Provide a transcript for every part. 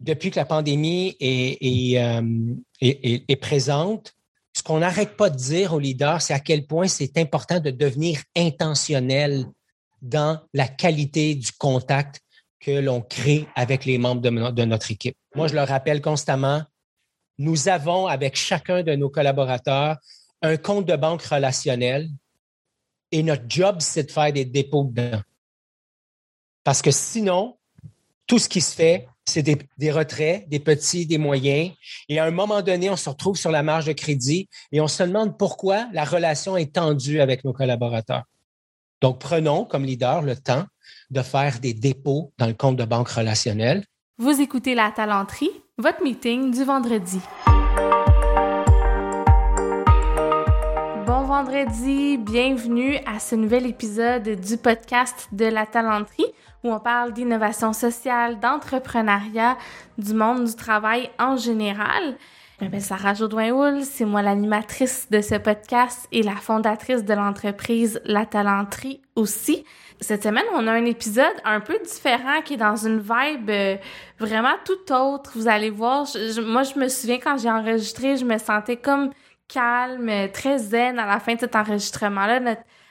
depuis que la pandémie est, est présente, ce qu'on n'arrête pas de dire aux leaders, c'est à quel point c'est important de devenir intentionnel dans la qualité du contact que l'on crée avec les membres de, notre équipe. Moi, je le rappelle constamment, nous avons avec chacun de nos collaborateurs un compte de banque relationnel et notre job, c'est de faire des dépôts dedans. Parce que sinon, tout ce qui se fait, c'est des, retraits, des petits, des moyens. Et à un moment donné, on se retrouve sur la marge de crédit et on se demande pourquoi la relation est tendue avec nos collaborateurs. Donc, prenons comme leader le temps de faire des dépôts dans le compte de banque relationnel. Vous écoutez La Talenterie, votre meeting du vendredi. Bon vendredi, bienvenue à ce nouvel épisode du podcast de La Talenterie où on parle d'innovation sociale, d'entrepreneuriat, du monde du travail en général. Je m'appelle Sarah Jodoin-Houl, c'est moi l'animatrice de ce podcast et la fondatrice de l'entreprise La Talenterie aussi. Cette semaine, on a un épisode un peu différent qui est dans une vibe euh, vraiment tout autre. Vous allez voir, moi je me souviens quand j'ai enregistré, je me sentais comme calme, très zen à la fin de cet enregistrement-là.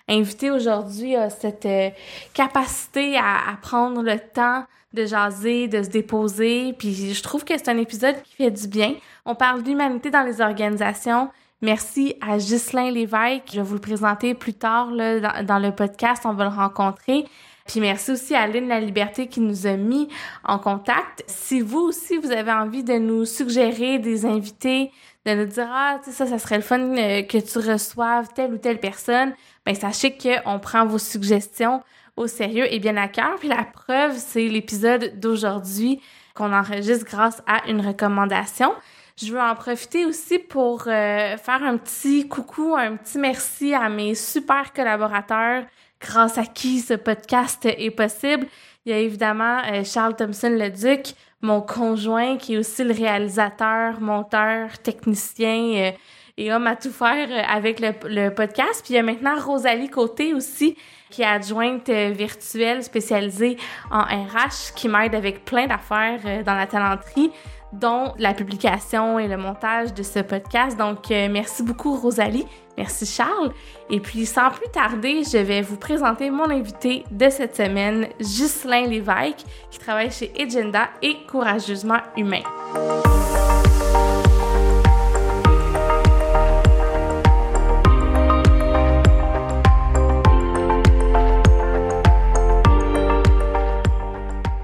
Invité aujourd'hui a cette euh, capacité à, prendre le temps de jaser, de se déposer. Puis je trouve que c'est un épisode qui fait du bien. On parle d'humanité dans les organisations. Merci à Ghislain Lévesque. Je vais vous le présenter plus tard là, dans, le podcast. On va le rencontrer. Puis merci aussi à Lynn La Liberté qui nous a mis en contact. Si vous aussi, vous avez envie de nous suggérer des invités, de nous dire, ah, tu sais, ça, ça serait le fun euh, que tu reçoives telle ou telle personne, ben sachez qu'on prend vos suggestions au sérieux et bien à cœur. Puis la preuve, c'est l'épisode d'aujourd'hui qu'on enregistre grâce à une recommandation. Je veux en profiter aussi pour euh, faire un petit coucou, un petit merci à mes super collaborateurs grâce à qui ce podcast est possible. Il y a évidemment euh, Charles Thompson-Leduc, mon conjoint qui est aussi le réalisateur, monteur, technicien, euh, et homme à tout faire euh, avec le, podcast. Puis il y a maintenant Rosalie Côté aussi, qui est adjointe euh, virtuelle spécialisée en RH, qui m'aide avec plein d'affaires dans la talenterie dont la publication et le montage de ce podcast. Donc, merci beaucoup, Rosalie. Merci, Charles. Et puis, sans plus tarder, je vais vous présenter mon invité de cette semaine, Ghislain Lévesque, qui travaille chez Agenda et Courageusement Humain.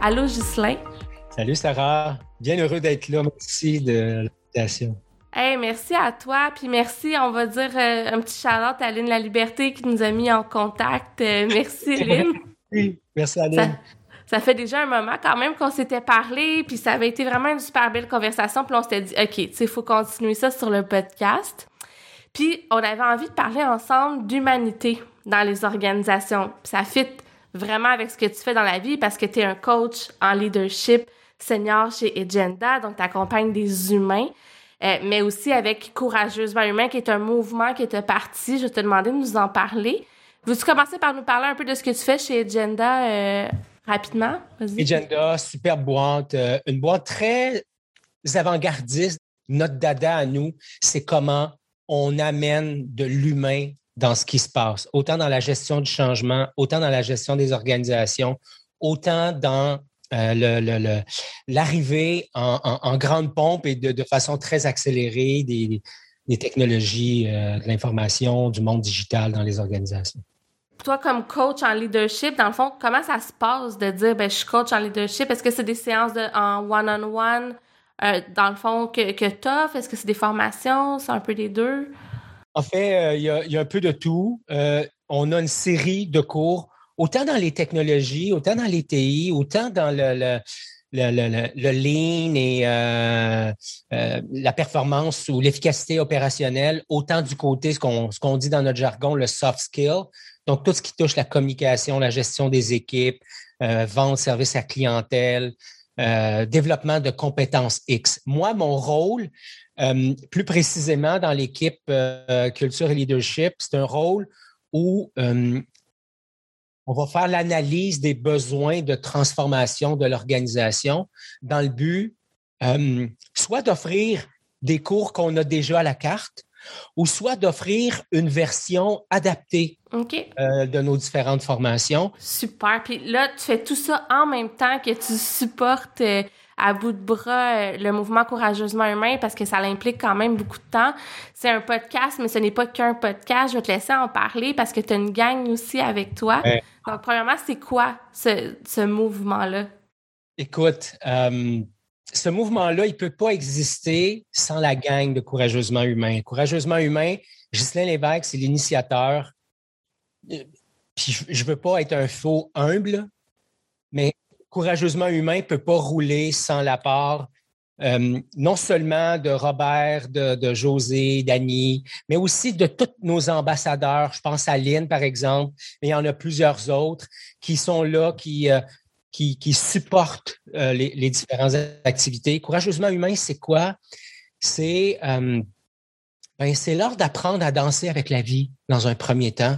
Allô, Ghislain? Salut, Sarah. Bien heureux d'être là. Merci de l'invitation. Hey, merci à toi, puis merci, on va dire euh, un petit shout à Lynn La Liberté qui nous a mis en contact. Euh, merci, Lynn. oui, merci à Lynn. Ça, fait déjà un moment quand même qu'on s'était parlé, puis ça avait été vraiment une super belle conversation, puis on s'était dit, OK, tu sais, il faut continuer ça sur le podcast. Puis on avait envie de parler ensemble d'humanité dans les organisations. ça fit vraiment avec ce que tu fais dans la vie parce que tu es un coach en leadership senior chez Agenda, donc tu accompagnes des humains, euh, mais aussi avec Courageusement Humain, qui est un mouvement qui est parti. Je te demander de nous en parler. Veux-tu commencer par nous parler un peu de ce que tu fais chez Agenda euh, rapidement? Agenda, super boîte, euh, une boîte très avant-gardiste. Notre dada à nous, c'est comment on amène de l'humain dans ce qui se passe, autant dans la gestion du changement, autant dans la gestion des organisations, autant dans euh, l'arrivée en, grande pompe et de, façon très accélérée des, technologies euh, de l'information, du monde digital dans les organisations. Toi, comme coach en leadership, dans le fond, comment ça se passe de dire, ben, je suis coach en leadership? Est-ce que c'est des séances de, en one-on-one, euh, dans le fond, que, que tu offres? Est-ce que c'est des formations? C'est un peu des deux? En fait, il y, a un peu de tout. On a une série de cours, autant dans les technologies, autant dans les TI, autant dans le, le, lean et euh, la performance ou l'efficacité opérationnelle, autant du côté, ce qu'on dit dans notre jargon, le soft skill. Donc, tout ce qui touche la communication, la gestion des équipes, vente, service à clientèle, développement de compétences X. Moi, mon rôle, euh, plus précisément, dans l'équipe euh, culture et leadership, c'est un rôle où euh, on va faire l'analyse des besoins de transformation de l'organisation dans le but euh, soit d'offrir des cours qu'on a déjà à la carte, ou soit d'offrir une version adaptée euh, de nos différentes formations. Super. Puis là, tu fais tout ça en même temps que tu supportes euh, à bout de bras euh, le mouvement courageusement humain parce que ça implique quand même beaucoup de temps. C'est un podcast, mais ce n'est pas qu'un podcast. Je vais te laisser en parler parce que tu as une gang aussi avec toi. Donc, premièrement, c'est quoi ce, ce mouvement-là? Écoute, ce mouvement-là, il ne peut pas exister sans la gang de Courageusement Humain. Courageusement Humain, Ghislain Lévesque, c'est l'initiateur. Euh, puis je ne veux pas être un faux humble, mais Courageusement Humain ne peut pas rouler sans la part euh, non seulement de Robert, de, José, d'Annie, mais aussi de tous nos ambassadeurs. Je pense à Lynn, par exemple, mais il y en a plusieurs autres qui sont là, qui, euh, supportent euh, les, différentes activités. Courageusement humain, c'est quoi? C'est euh, ben, c'est l'art d'apprendre à danser avec la vie dans un premier temps.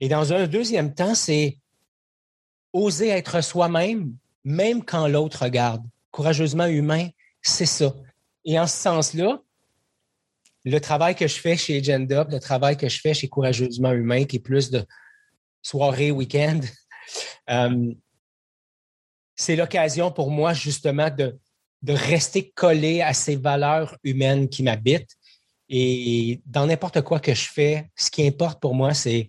Et dans un deuxième temps, c'est oser être soi-même, même quand l'autre regarde. Courageusement humain, c'est ça. Et en ce sens-là, le travail que je fais chez Agenda, le travail que je fais chez Courageusement Humain, qui est plus de soirée, week-end, euh, c'est l'occasion pour moi justement de, de rester collé à ces valeurs humaines qui m'habitent. Et dans n'importe quoi que je fais, ce qui importe pour moi, c'est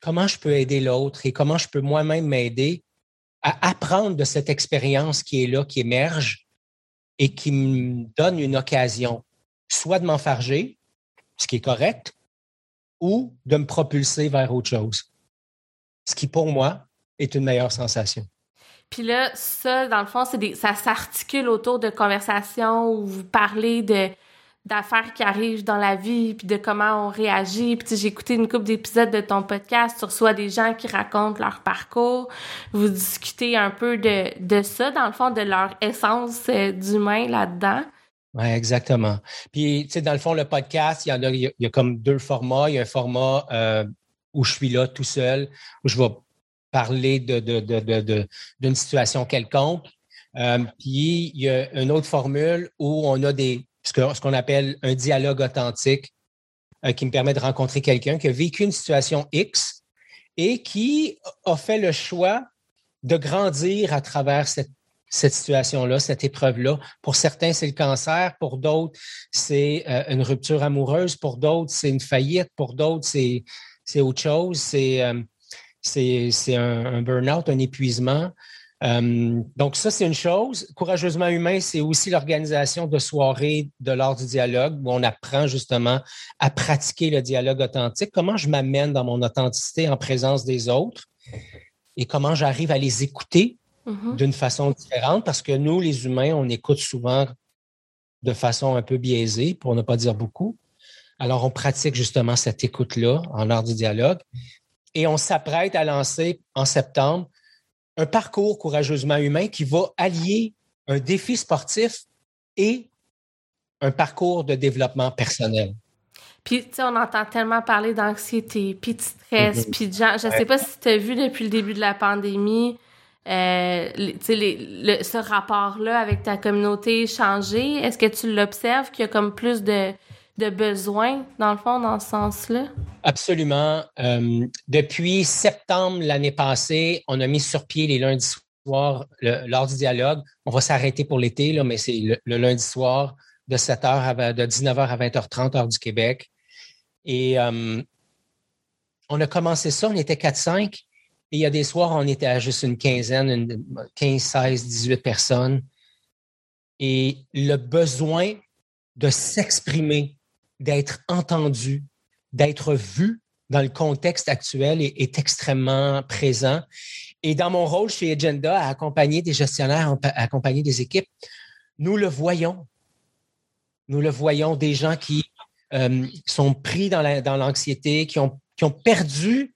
comment je peux aider l'autre et comment je peux moi-même m'aider à apprendre de cette expérience qui est là, qui émerge et qui me donne une occasion, soit de m'enfarger, ce qui est correct, ou de me propulser vers autre chose. Ce qui, pour moi, est une meilleure sensation. Puis là, ça, dans le fond, ça s'articule autour de conversations où vous parlez de d'affaires qui arrivent dans la vie, puis de comment on réagit. Puis j'ai écouté une couple d'épisodes de ton podcast, tu reçois des gens qui racontent leur parcours, vous discutez un peu de, de ça, dans le fond, de leur essence euh, d'humain là-dedans. Oui, exactement. Puis, tu sais, dans le fond, le podcast, il y en a, il y a comme deux formats. Il y a un format euh, où je suis là tout seul, où je vais parler d'une de, situation quelconque. Euh, puis il y a une autre formule où on a des ce qu'on appelle un dialogue authentique euh, qui me permet de rencontrer quelqu'un qui a vécu une situation X et qui a fait le choix de grandir à travers cette, situation-là, cette épreuve-là. Pour certains, c'est le cancer. Pour d'autres, c'est euh, une rupture amoureuse. Pour d'autres, c'est une faillite. Pour d'autres, c'est autre chose. C'est un, un burn-out, un épuisement. Euh, donc, ça, c'est une chose. Courageusement humain, c'est aussi l'organisation de soirées de l'art du dialogue où on apprend justement à pratiquer le dialogue authentique. Comment je m'amène dans mon authenticité en présence des autres et comment j'arrive à les écouter mm-hmm. d'une façon différente parce que nous, les humains, on écoute souvent de façon un peu biaisée, pour ne pas dire beaucoup. Alors, on pratique justement cette écoute-là en art du dialogue. Et on s'apprête à lancer en septembre un parcours courageusement humain qui va allier un défi sportif et un parcours de développement personnel. Puis, tu sais, on entend tellement parler d'anxiété, puis de stress, mm-hmm. puis de gens. Je ne sais pas si tu as vu depuis le début de la pandémie, euh, le, ce rapport-là avec ta communauté changer. Est-ce que tu l'observes qu'il y a comme plus de, de besoins, dans le fond, dans ce sens-là? Absolument. Euh, depuis septembre l'année passée, on a mis sur pied les lundis soirs lors du dialogue. On va s'arrêter pour l'été, mais c'est le, lundi soir de 7h à, de 19h à 20h30 heure du Québec. Et euh, on a commencé ça, on était 4-5. Et il y a des soirs, on était à juste une quinzaine, une 15, 16, 18 personnes. Et le besoin de s'exprimer d'être entendu, d'être vu dans le contexte actuel est, extrêmement présent. Et dans mon rôle chez Agenda, à accompagner des gestionnaires, à accompagner des équipes, nous le voyons. Nous le voyons, des gens qui euh, sont pris dans l'anxiété, qui, ont, qui ont perdu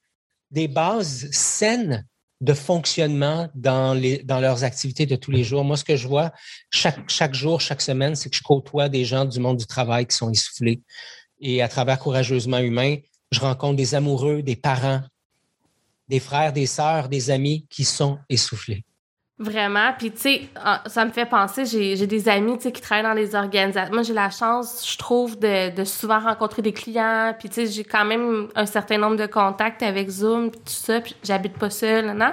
des bases saines de fonctionnement dans, les, dans leurs activités de tous les jours. Moi, ce que je vois chaque, chaque jour, chaque semaine, c'est que je côtoie des gens du monde du travail qui sont essoufflés. Et à travers Courageusement Humain, je rencontre des amoureux, des parents, des frères, des sœurs, des amis qui sont essoufflés. Vraiment. Puis, tu sais, ça me fait penser, j'ai des amis, tu sais, qui travaillent dans les organisations. Moi, j'ai la chance, je trouve, de, de souvent rencontrer des clients. Puis, tu sais, j'ai quand même un certain nombre de contacts avec Zoom, puis tout ça. Puis, j'habite pas seule, non?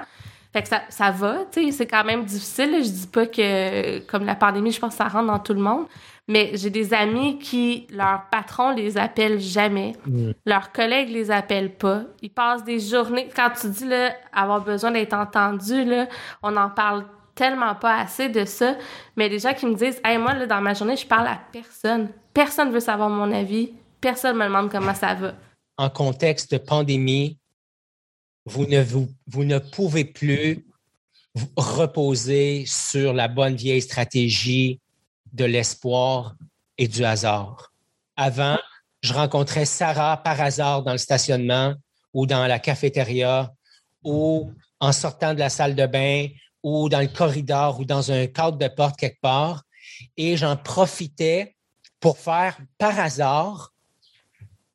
Fait que ça, ça va, tu sais, c'est quand même difficile. Je dis pas que, comme la pandémie, je pense que ça rentre dans tout le monde. Mais j'ai des amis qui, leur patron les appelle jamais. Mm. Leurs collègues les appellent pas. Ils passent des journées. Quand tu dis, là, avoir besoin d'être entendu, là, on en parle tellement pas assez de ça. Mais les gens qui me disent, hey, moi, là, dans ma journée, je parle à personne. Personne veut savoir mon avis. Personne me demande comment ça va. En contexte de pandémie, vous ne, vous, vous ne pouvez plus reposer sur la bonne vieille stratégie de l'espoir et du hasard. Avant, je rencontrais Sarah par hasard dans le stationnement ou dans la cafétéria ou en sortant de la salle de bain ou dans le corridor ou dans un cadre de porte quelque part et j'en profitais pour faire par hasard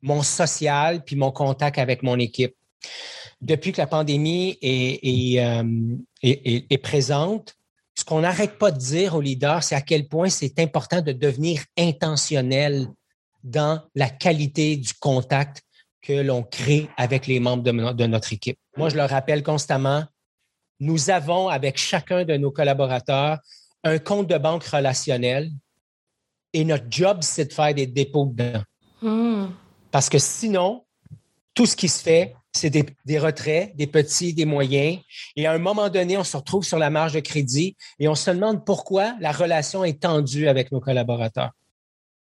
mon social puis mon contact avec mon équipe. Depuis que la pandémie est, euh, est présente, ce qu'on n'arrête pas de dire aux leaders, c'est à quel point c'est important de devenir intentionnel dans la qualité du contact que l'on crée avec les membres de, notre équipe. Moi, je le rappelle constamment, nous avons avec chacun de nos collaborateurs un compte de banque relationnel et notre job, c'est de faire des dépôts dedans. Hmm. Parce que sinon, tout ce qui se fait, c'est des, retraits, des petits, des moyens. Et à un moment donné, on se retrouve sur la marge de crédit et on se demande pourquoi la relation est tendue avec nos collaborateurs.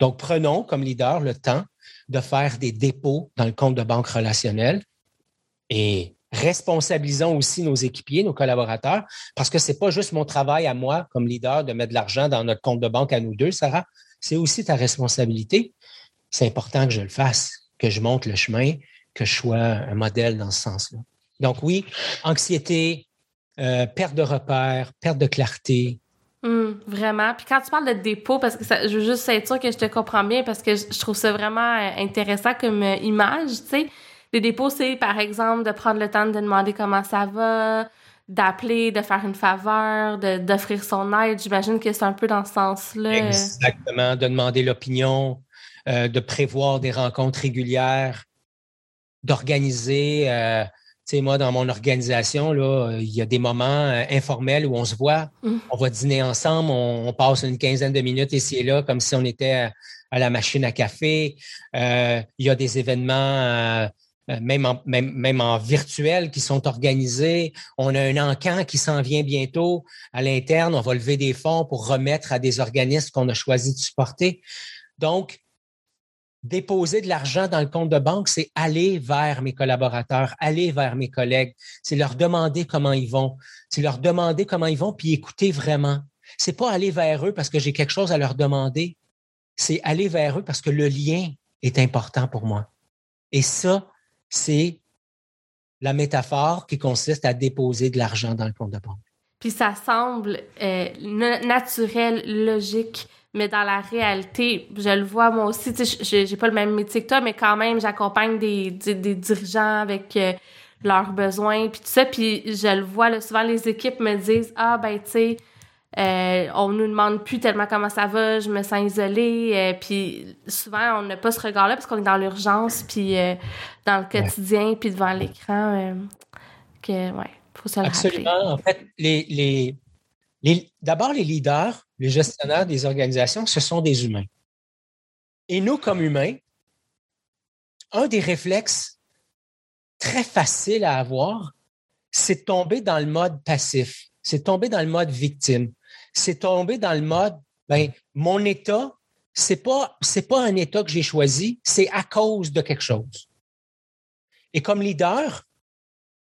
Donc, prenons comme leader le temps de faire des dépôts dans le compte de banque relationnel et responsabilisons aussi nos équipiers, nos collaborateurs, parce que ce n'est pas juste mon travail à moi comme leader de mettre de l'argent dans notre compte de banque à nous deux, Sarah. C'est aussi ta responsabilité. C'est important que je le fasse, que je monte le chemin, que je sois un modèle dans ce sens-là. Donc oui, anxiété, euh, perte de repères, perte de clarté. Hum, vraiment. Puis quand tu parles de dépôt, parce que ça, je veux juste être sûr que je te comprends bien, parce que je, trouve ça vraiment euh, intéressant comme euh, image, tu sais. Les dépôts, c'est par exemple de prendre le temps de demander comment ça va, d'appeler, de faire une faveur, d'offrir son aide. J'imagine que c'est un peu dans ce sens-là. Exactement, de demander l'opinion, de prévoir des rencontres régulières, d'organiser. Euh, tu sais, moi, dans mon organisation, là, il y a des moments euh, informels où on se voit, mmh. on va dîner ensemble, on, passe une quinzaine de minutes ici et là, comme si on était à, la machine à café. Euh, il y a des événements, même, en, même, même en virtuel, qui sont organisés. On a un encan qui s'en vient bientôt à l'interne. On va lever des fonds pour remettre à des organismes qu'on a choisi de supporter. Donc, déposer de l'argent dans le compte de banque, c'est aller vers mes collaborateurs, aller vers mes collègues, c'est leur demander comment ils vont, c'est leur demander comment ils vont, puis écouter vraiment. C'est pas aller vers eux parce que j'ai quelque chose à leur demander, c'est aller vers eux parce que le lien est important pour moi. Et ça, c'est la métaphore qui consiste à déposer de l'argent dans le compte de banque. Puis ça semble euh, naturel, logique mais dans la réalité, je le vois moi aussi, tu sais, j'ai pas le même métier que toi, mais quand même, j'accompagne des, des, dirigeants avec euh, leurs besoins, puis tout ça, puis je le vois, là, souvent les équipes me disent « Ah, ben, tu sais, euh, on nous demande plus tellement comment ça va, je me sens isolée, euh, puis souvent, on n'a pas ce regard-là parce qu'on est dans l'urgence, puis dans le quotidien, puis devant l'écran, que, ouais, faut se le Absolument. En fait, les d'abord, les leaders les gestionnaires des organisations, ce sont des humains. Et nous, comme humains, un des réflexes très faciles à avoir, c'est tomber dans le mode passif, c'est tomber dans le mode victime, c'est tomber dans le mode, ben, mon état, c'est pas, pas un état que j'ai choisi, c'est à cause de quelque chose. Et comme leader,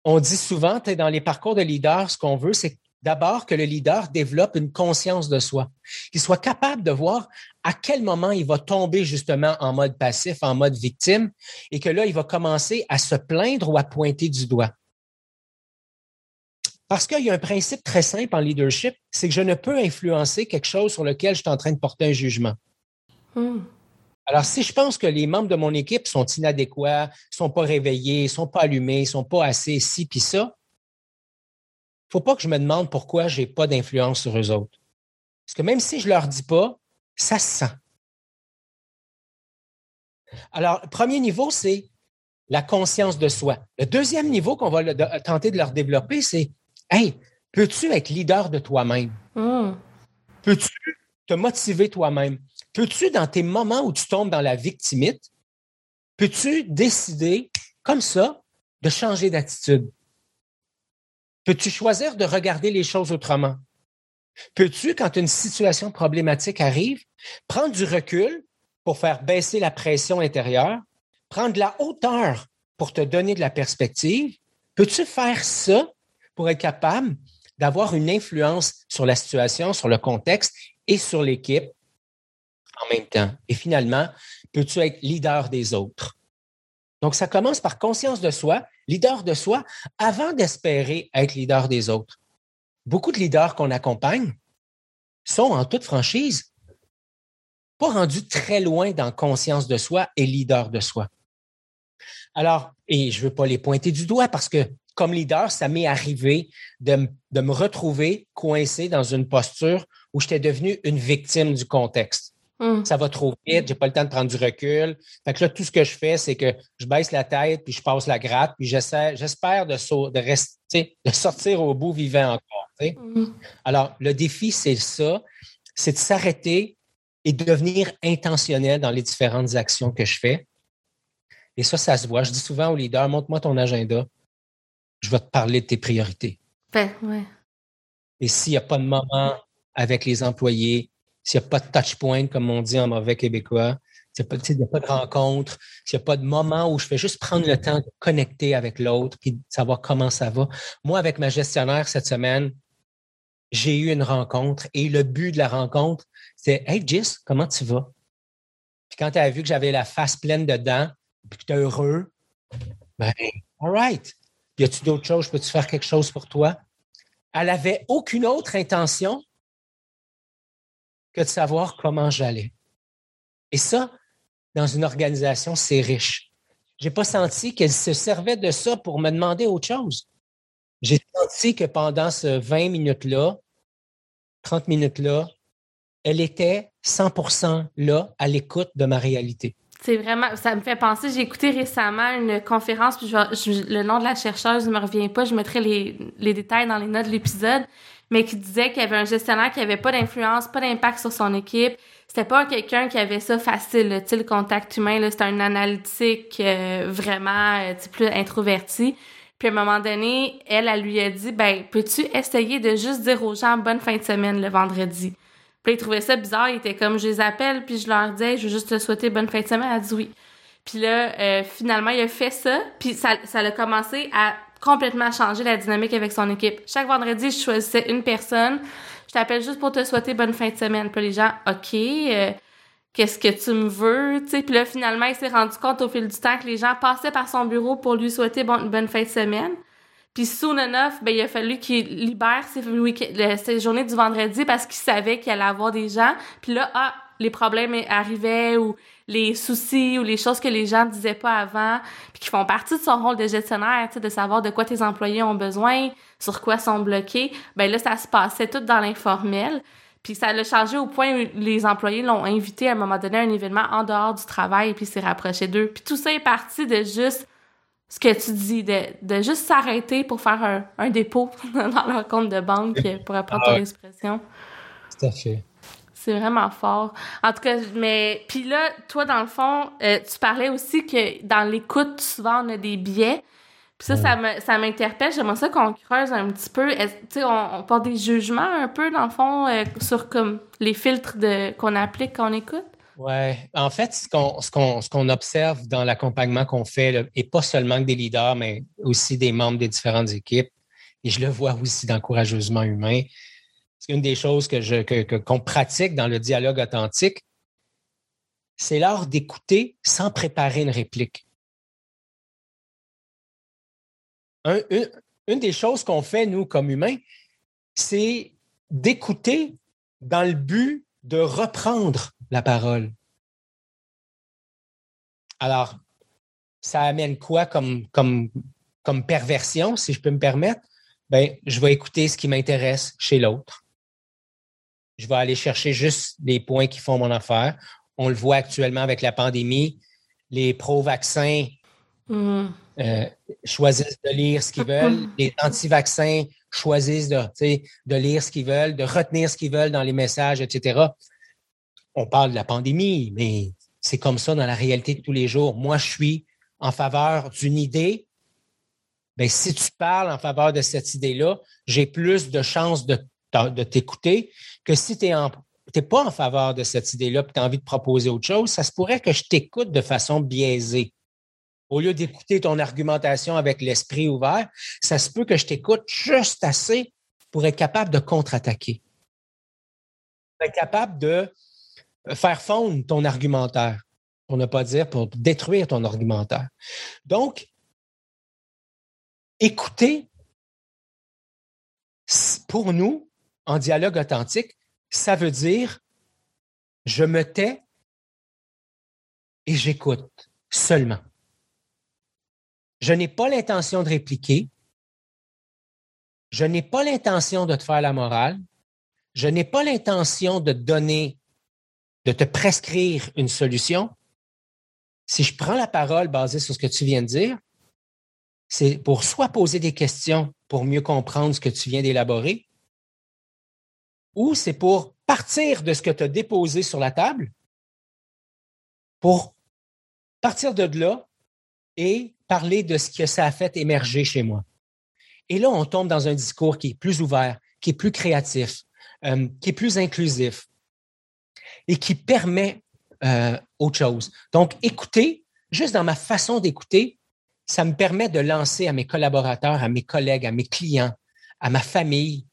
on dit souvent, dans les parcours de leader, ce qu'on veut, c'est d'abord que le leader développe une conscience de soi, qu'il soit capable de voir à quel moment il va tomber justement en mode passif, en mode victime, et que là, il va commencer à se plaindre ou à pointer du doigt. Parce qu'il y a un principe très simple en leadership, c'est que je ne peux influencer quelque chose sur lequel je suis en train de porter un jugement. Hmm. Alors, si je pense que les membres de mon équipe sont inadéquats, sont pas réveillés, sont pas allumés, sont pas assez ci puis ça, faut pas que je me demande pourquoi je n'ai pas d'influence sur eux autres. Parce que même si je ne leur dis pas, ça se sent. Alors, le premier niveau, c'est la conscience de soi. Le deuxième niveau qu'on va tenter de leur développer, c'est Hey, peux-tu être leader de toi-même? Hmm. Peux-tu te motiver toi-même? Peux-tu, dans tes moments où tu tombes dans la victimite, peux-tu décider, comme ça, de changer d'attitude? Peux-tu choisir de regarder les choses autrement? Peux-tu, quand une situation problématique arrive, prendre du recul pour faire baisser la pression intérieure prendre de la hauteur pour te donner de la perspective, peux-tu faire ça pour être capable d'avoir une influence sur la situation, sur le contexte et sur l'équipe en même temps? Et finalement, peux-tu être leader des autres? Donc, ça commence par conscience de soi, leader de soi, avant d'espérer être leader des autres. Beaucoup de leaders qu'on accompagne sont en toute franchise pas rendus très loin dans conscience de soi et leader de soi. Alors, et je ne veux pas les pointer du doigt parce que comme leader, ça m'est arrivé de, me retrouver coincé dans une posture où j'étais devenu une victime du contexte. Hum. Ça va trop vite, j'ai pas le temps de prendre du recul. Fait que là, tout ce que je fais, c'est que je baisse la tête, puis je passe la gratte, puis j'espère de, de, rester, de sortir au bout vivant encore. Hum. Alors, le défi, c'est ça, c'est de s'arrêter et de devenir intentionnel dans les différentes actions que je fais. Et ça, ça se voit. Je dis souvent aux leaders, montre-moi ton agenda. Je vais te parler de tes priorités. Ben, ouais. Et s'il n'y a pas de moment avec les employés, s'il n'y a pas de touch point, comme on dit en mauvais québécois, s'il n'y a, pas de rencontre, s'il n'y a pas de moment où je fais juste prendre le temps de connecter avec l'autre et de savoir comment ça va. Moi, avec ma gestionnaire cette semaine, j'ai eu une rencontre et le but de la rencontre, c'est Hey Jis, comment tu vas? Puis quand elle a vu que j'avais la face pleine de dents, que tu es heureux, ben, all right. Y a-tu d'autres choses? Peux-tu faire quelque chose pour toi? Elle n'avait aucune autre intention que de savoir comment j'allais. Et ça, dans une organisation, c'est riche. Je n'ai pas senti qu'elle se servait de ça pour me demander autre chose. J'ai senti que pendant ce 20 minutes-là, 30 minutes-là, elle était 100% là, à l'écoute de ma réalité. C'est vraiment, ça me fait penser, j'ai écouté récemment une conférence, puis le nom de la chercheuse ne me revient pas, je mettrai les, les détails dans les notes de l'épisode, mais qui disait qu'il y avait un gestionnaire qui avait pas d'influence, pas d'impact sur son équipe. C'était pas quelqu'un qui avait ça facile, le contact humain, c'était un analytique euh, vraiment euh, plus introverti. Puis à un moment donné, elle, elle lui a dit, ben, peux-tu essayer de juste dire aux gens bonne fin de semaine le vendredi? Puis il trouvait ça bizarre, il était comme je les appelle, puis je leur disais je veux juste te souhaiter bonne fin de semaine. Elle a dit oui. Puis là, euh, finalement, il a fait ça, puis ça, ça a commencé à complètement changer la dynamique avec son équipe. Chaque vendredi, je choisissais une personne. Je t'appelle juste pour te souhaiter bonne fin de semaine. Puis les gens, OK, euh, qu'est-ce que tu me veux? sais Puis là, finalement, il s'est rendu compte au fil du temps que les gens passaient par son bureau pour lui souhaiter bonne, bonne fin de semaine. Puis soon enough, ben, il a fallu qu'il libère ses, journées du vendredi parce qu'il savait qu'il allait avoir des gens. Puis là, ah, les problèmes arrivaient ou les soucis ou les choses que les gens disaient pas avant, puis qui font partie de son rôle de gestionnaire, de savoir de quoi tes employés ont besoin, sur quoi sont bloqués. Ben là, ça se passait tout dans l'informel. Puis ça l'a changé au point où les employés l'ont invité à un moment donné à un événement en dehors du travail, puis s'est rapproché d'eux. Puis tout ça est parti de juste ce que tu dis, de, de juste s'arrêter pour faire un, un, dépôt dans leur compte de banque, pour apprendre ton expression. Tout à fait. C'est vraiment fort. En tout cas, mais puis là, toi, dans le fond, euh, tu parlais aussi que dans l'écoute, souvent, on a des biais. Puis ça, ça m'interpelle. J'aimerais ça qu'on creuse un petit peu. Tu sais, on, on, porte des jugements un peu, dans le fond, euh, sur comme les filtres qu'on applique quand on écoute? Oui. En fait, ce qu'on observe dans l'accompagnement qu'on fait, et pas seulement des leaders, mais aussi des membres des différentes équipes, et je le vois aussi dans Courageusement Humain, c'est une des choses qu'on que qu'on pratique dans le dialogue authentique, c'est l'art d'écouter sans préparer une réplique. une des choses qu'on fait, nous, comme humains, c'est d'écouter dans le but de reprendre la parole. Alors, ça amène quoi comme, comme, comme perversion, si je peux me permettre? ben, je vais écouter ce qui m'intéresse chez l'autre. Je vais aller chercher juste les points qui font mon affaire. On le voit actuellement avec la pandémie. Les pro-vaccins mm. euh, choisissent de lire ce qu'ils veulent. Les anti-vaccins choisissent de, de lire ce qu'ils veulent, de retenir ce qu'ils veulent dans les messages, etc. On parle de la pandémie, mais c'est comme ça dans la réalité de tous les jours. Moi, je suis en faveur d'une idée Bien, si tu parles en faveur de cette idée-là, j'ai plus de chances de, de t'écouter que si tu n'es pas en faveur de cette idée-là et tu as envie de proposer autre chose, ça se pourrait que je t'écoute de façon biaisée. Au lieu d'écouter ton argumentation avec l'esprit ouvert, ça se peut que je t'écoute juste assez pour être capable de contre-attaquer. Pour être capable de faire fondre ton argumentaire, pour ne pas dire pour détruire ton argumentaire. Donc, écouter, pour nous, en dialogue authentique, ça veut dire je me tais et j'écoute seulement. Je n'ai pas l'intention de répliquer. Je n'ai pas l'intention de te faire la morale. Je n'ai pas l'intention de te donner, de te prescrire une solution. Si je prends la parole basée sur ce que tu viens de dire, c'est pour soit poser des questions pour mieux comprendre ce que tu viens d'élaborer, ou c'est pour partir de ce que tu as déposé sur la table, pour partir de là et parler de ce que ça a fait émerger chez moi. Et là, on tombe dans un discours qui est plus ouvert, qui est plus créatif, euh, qui est plus inclusif et qui permet euh, autre chose. Donc, écouter, juste dans ma façon d'écouter, ça me permet de lancer à mes collaborateurs, à mes collègues, à mes clients, à ma famille,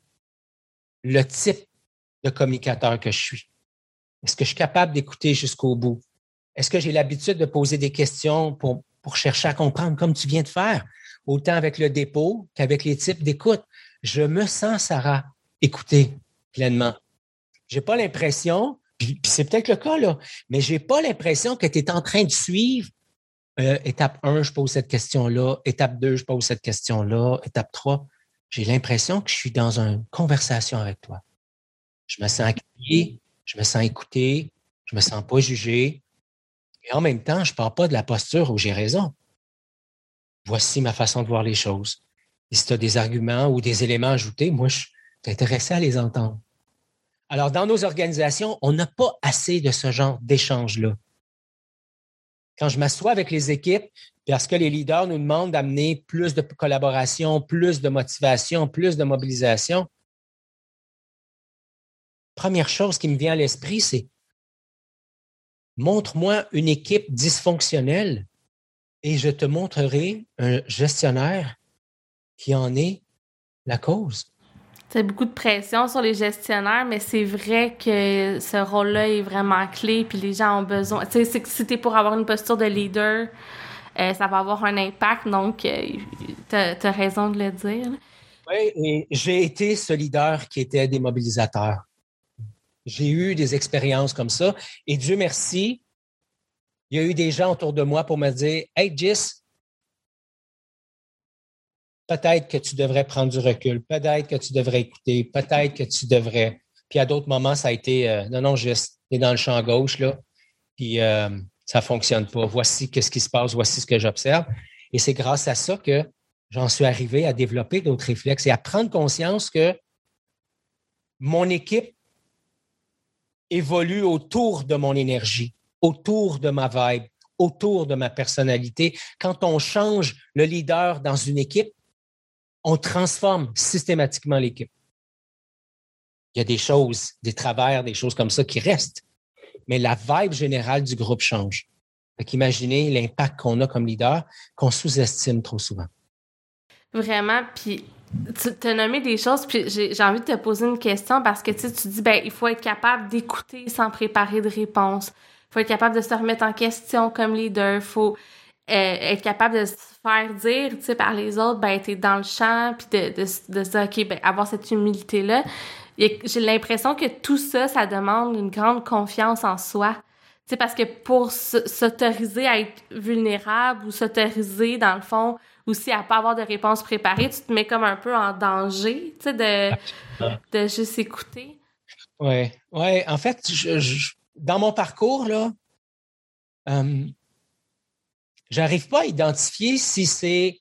le type de communicateur que je suis. Est-ce que je suis capable d'écouter jusqu'au bout? Est-ce que j'ai l'habitude de poser des questions pour, chercher à comprendre comme tu viens de faire, autant avec le dépôt qu'avec les types d'écoute? Je me sens, Sarah, écouter pleinement. J'ai pas l'impression, puis, c'est peut-être le cas, là, mais j'ai pas l'impression que tu es en train de suivre euh, étape 1, je pose cette question-là. Étape 2, je pose cette question-là. Étape 3, j'ai l'impression que je suis dans une conversation avec toi. Je me sens accueilli, je me sens écouté, je me sens pas jugé. Et en même temps, je ne parle pas de la posture où j'ai raison. Voici ma façon de voir les choses. Et si tu as des arguments ou des éléments ajoutés, moi, je suis intéressé à les entendre. Alors, dans nos organisations, on n'a pas assez de ce genre d'échange-là quand je m'assois avec les équipes, parce que les leaders nous demandent d'amener plus de collaboration, plus de motivation, plus de mobilisation, première chose qui me vient à l'esprit, c'est montre-moi une équipe dysfonctionnelle et je te montrerai un gestionnaire qui en est la cause. C'est beaucoup de pression sur les gestionnaires, mais c'est vrai que ce rôle-là est vraiment clé, puis les gens ont besoin. Tu sais, si t'es pour avoir une posture de leader, euh, ça va avoir un impact, donc euh, tu as, raison de le dire. Oui, et j'ai été ce leader qui était démobilisateur. J'ai eu des expériences comme ça, et Dieu merci, il y a eu des gens autour de moi pour me dire Hey, Jis, peut-être que tu devrais prendre du recul, peut-être que tu devrais écouter, peut-être que tu devrais. Puis à d'autres moments, ça a été euh, non, non, juste, es dans le champ gauche, là, puis euh, ça ne fonctionne pas. Voici ce qui se passe, voici ce que j'observe. Et c'est grâce à ça que j'en suis arrivé à développer d'autres réflexes et à prendre conscience que mon équipe évolue autour de mon énergie, autour de ma vibe, autour de ma personnalité. Quand on change le leader dans une équipe, on transforme systématiquement l'équipe. Il y a des choses, des travers, des choses comme ça qui restent, mais la vibe générale du groupe change. Imaginez l'impact qu'on a comme leader qu'on sous-estime trop souvent. Vraiment, puis tu as nommé des choses, puis j'ai envie de te poser une question parce que tu, dis, ben, il faut être capable d'écouter sans préparer de réponse. Il faut être capable de se remettre en question comme leader. Il faut euh, être capable de se faire dire, tu par les autres, ben, t'es dans le champ, puis de, de, de dire, OK, ben, avoir cette humilité-là. J'ai l'impression que tout ça, ça demande une grande confiance en soi. Parce que pour s'autoriser à être vulnérable ou s'autoriser, dans le fond, aussi à pas avoir de réponse préparée, tu te mets comme un peu en danger, tu sais, de, de juste écouter. Oui, ouais. En fait, dans mon parcours, là, euh, j'arrive pas à identifier si c'est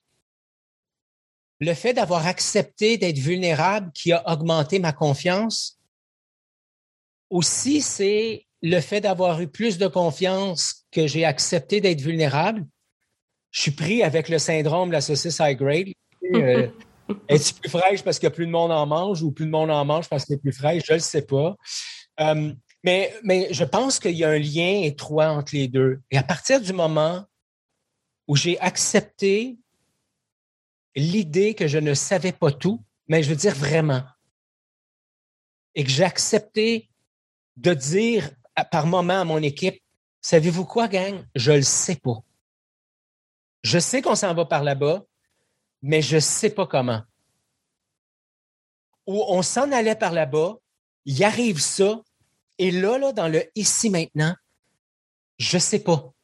le fait d'avoir accepté d'être vulnérable qui a augmenté ma confiance ou si c'est le fait d'avoir eu plus de confiance que j'ai accepté d'être vulnérable. Je suis pris avec le syndrome de la saucisse high grade. Euh, est-ce plus fraîche parce que plus de monde en mange ou plus de monde en mange parce qu'elle est plus fraîche? Je ne le sais pas. Euh, mais, mais je pense qu'il y a un lien étroit entre les deux. Et à partir du moment où j'ai accepté l'idée que je ne savais pas tout, mais je veux dire vraiment, et que j'ai accepté de dire par moment à mon équipe, savez-vous quoi, gang? Je le sais pas. Je sais qu'on s'en va par là-bas, mais je sais pas comment. Ou on s'en allait par là-bas, il arrive ça, et là, là, dans le ici maintenant, je sais pas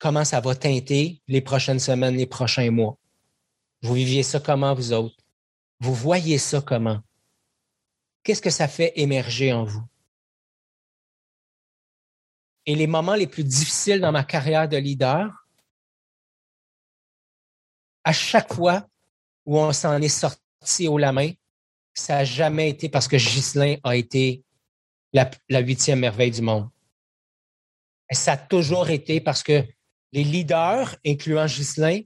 comment ça va teinter les prochaines semaines, les prochains mois. Vous viviez ça comment, vous autres? Vous voyez ça comment? Qu'est-ce que ça fait émerger en vous? Et les moments les plus difficiles dans ma carrière de leader, à chaque fois où on s'en est sorti haut la main, ça n'a jamais été parce que Ghislain a été la, huitième merveille du monde. Ça a toujours été parce que les leaders, incluant Ghislain,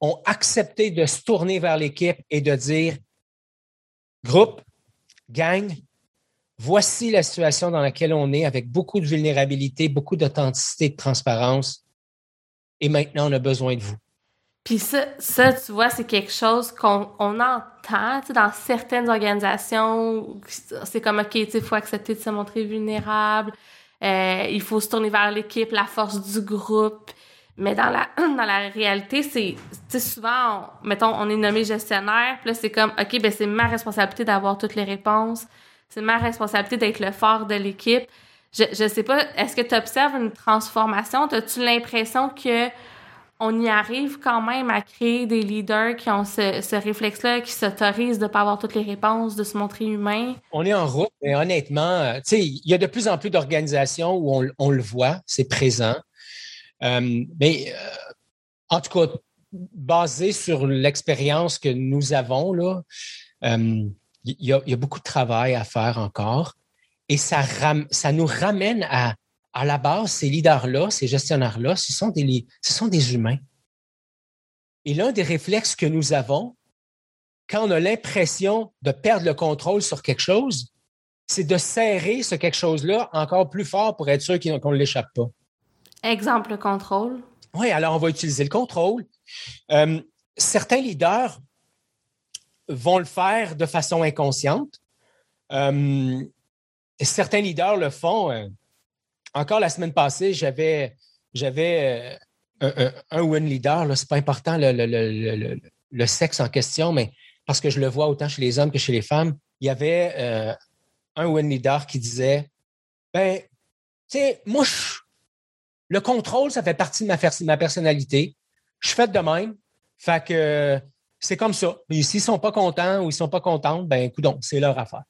ont accepté de se tourner vers l'équipe et de dire, groupe, gang, voici la situation dans laquelle on est avec beaucoup de vulnérabilité, beaucoup d'authenticité, de transparence. Et maintenant, on a besoin de vous. Puis ça, ça, tu vois, c'est quelque chose qu'on on entend dans certaines organisations. C'est comme, OK, il faut accepter de se montrer vulnérable. Euh, il faut se tourner vers l'équipe, la force du groupe. Mais dans la, dans la réalité, c'est souvent, mettons, on est nommé gestionnaire, puis là, c'est comme, OK, ben c'est ma responsabilité d'avoir toutes les réponses. C'est ma responsabilité d'être le fort de l'équipe. Je, je sais pas, est-ce que tu observes une transformation? As-tu l'impression que on y arrive quand même à créer des leaders qui ont ce, réflexe-là, qui s'autorisent de ne pas avoir toutes les réponses, de se montrer humain? On est en route, mais honnêtement, euh, il y a de plus en plus d'organisations où on, le voit, c'est présent. Euh, mais euh, en tout cas, basé sur l'expérience que nous avons, il y, a beaucoup de travail à faire encore. Et ça, ça nous ramène à à la base, ces leaders-là, ces gestionnaires-là, ce sont des, ce sont des humains. Et l'un des réflexes que nous avons, quand on a l'impression de perdre le contrôle sur quelque chose, c'est de serrer ce quelque chose-là encore plus fort pour être sûr qu'on ne l'échappe pas. Exemple, le contrôle. Oui, alors on va utiliser le contrôle. Euh, certains leaders vont le faire de façon inconsciente. Euh, certains leaders le font euh, encore la semaine passée, j'avais, j'avais euh, un, win leader. Ce n'est pas important le, sexe en question, mais parce que je le vois autant chez les hommes que chez les femmes, il y avait euh, un win leader qui disait Ben, tu sais, moi, le contrôle, ça fait partie de ma, ma personnalité. Je fais de même. Fait que c'est comme ça. Mais s'ils ne sont pas contents ou ils ne sont pas contents, ben, écoute, c'est leur affaire.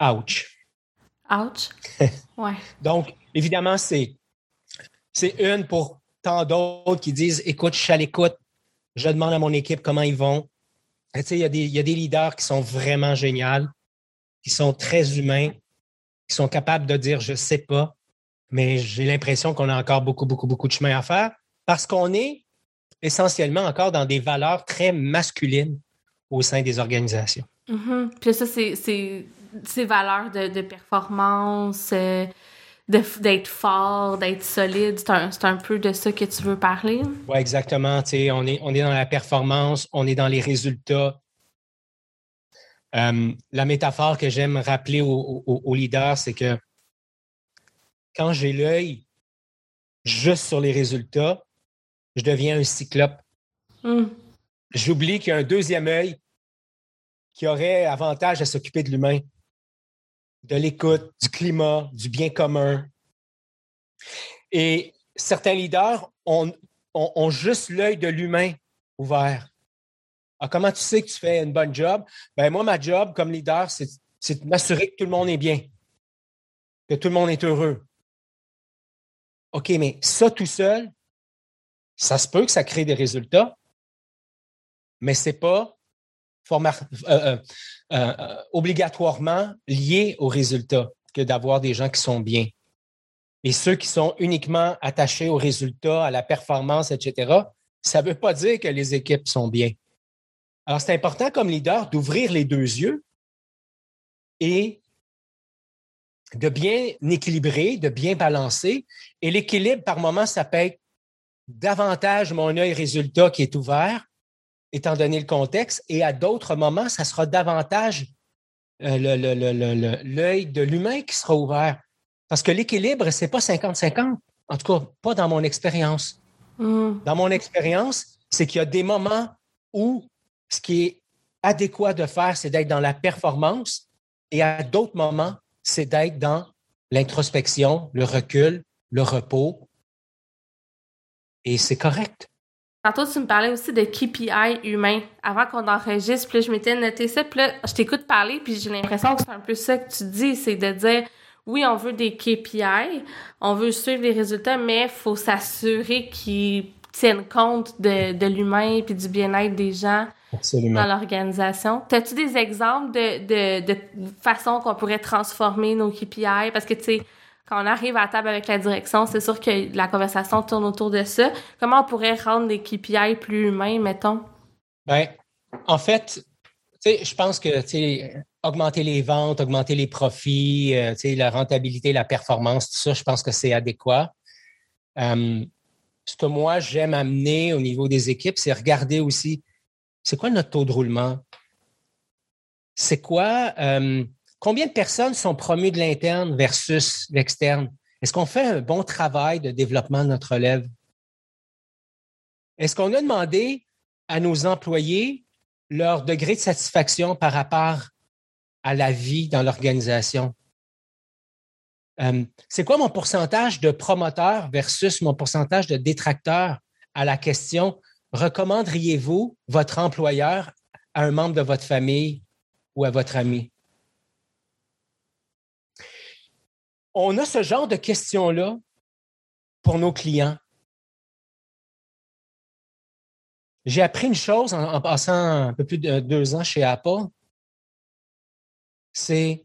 Ouch. Ouch. Ouais. Donc, évidemment, c'est, c'est une pour tant d'autres qui disent écoute, je suis à l'écoute, je demande à mon équipe comment ils vont. Tu sais, il y, a des, il y a des leaders qui sont vraiment géniaux, qui sont très humains, qui sont capables de dire je sais pas, mais j'ai l'impression qu'on a encore beaucoup, beaucoup, beaucoup de chemin à faire parce qu'on est essentiellement encore dans des valeurs très masculines au sein des organisations. Mm-hmm. Puis ça, c'est ces valeurs de, performance, euh, d'être fort, d'être solide. C'est un, peu de ça que tu veux parler? Oui, exactement. on est, on est dans la performance, on est dans les résultats. Euh, la métaphore que j'aime rappeler aux leaders, c'est que quand j'ai l'œil juste sur les résultats, je deviens un cyclope. Hmm. J'oublie qu'il y a un deuxième œil qui aurait avantage à s'occuper de l'humain de l'écoute, du climat, du bien commun. Et certains leaders ont, juste l'œil de l'humain ouvert. Ah, comment tu sais que tu fais une bonne job? Ben, moi, ma job comme leader, c'est de m'assurer que tout le monde est bien, que tout le monde est heureux. OK, mais ça tout seul, ça se peut que ça crée des résultats, mais ce n'est pas euh, euh, euh, obligatoirement lié aux résultats que d'avoir des gens qui sont bien. Et ceux qui sont uniquement attachés aux résultats, à la performance, etc., ça ne veut pas dire que les équipes sont bien. Alors, c'est important comme leader d'ouvrir les deux yeux et de bien équilibrer, de bien balancer. Et l'équilibre, par moment, ça peut être davantage mon œil résultat qui est ouvert, étant donné le contexte, et à d'autres moments, ça sera davantage euh, l'œil de l'humain qui sera ouvert. Parce que l'équilibre, ce n'est pas 50-50. En tout cas, pas dans mon expérience. Mm. Dans mon expérience, c'est qu'il y a des moments où ce qui est adéquat de faire, c'est d'être dans la performance, et à d'autres moments, c'est d'être dans l'introspection, le recul, le repos. Et c'est correct. Tantôt, tu me parlais aussi de KPI humain. Avant qu'on enregistre, puis je m'étais noté ça, puis là, je t'écoute parler, puis j'ai l'impression que c'est un peu ça que tu dis, c'est de dire, oui, on veut des KPI, on veut suivre les résultats, mais il faut s'assurer qu'ils tiennent compte de, de l'humain puis du bien-être des gens dans l'organisation. As-tu des exemples de, de, de façons qu'on pourrait transformer nos KPI? Parce que, tu sais, quand on arrive à table avec la direction, c'est sûr que la conversation tourne autour de ça. Comment on pourrait rendre les KPI plus humains, mettons? Bien, en fait, je pense que augmenter les ventes, augmenter les profits, euh, la rentabilité, la performance, tout ça, je pense que c'est adéquat. Euh, ce que moi, j'aime amener au niveau des équipes, c'est regarder aussi, c'est quoi notre taux de roulement? C'est quoi, euh, combien de personnes sont promues de l'interne versus l'externe? Est-ce qu'on fait un bon travail de développement de notre relève? Est-ce qu'on a demandé à nos employés leur degré de satisfaction par rapport à la vie dans l'organisation? Euh, c'est quoi mon pourcentage de promoteurs versus mon pourcentage de détracteurs à la question recommanderiez-vous votre employeur à un membre de votre famille ou à votre ami? On a ce genre de questions-là pour nos clients. J'ai appris une chose en, passant un peu plus de deux ans chez Apple, c'est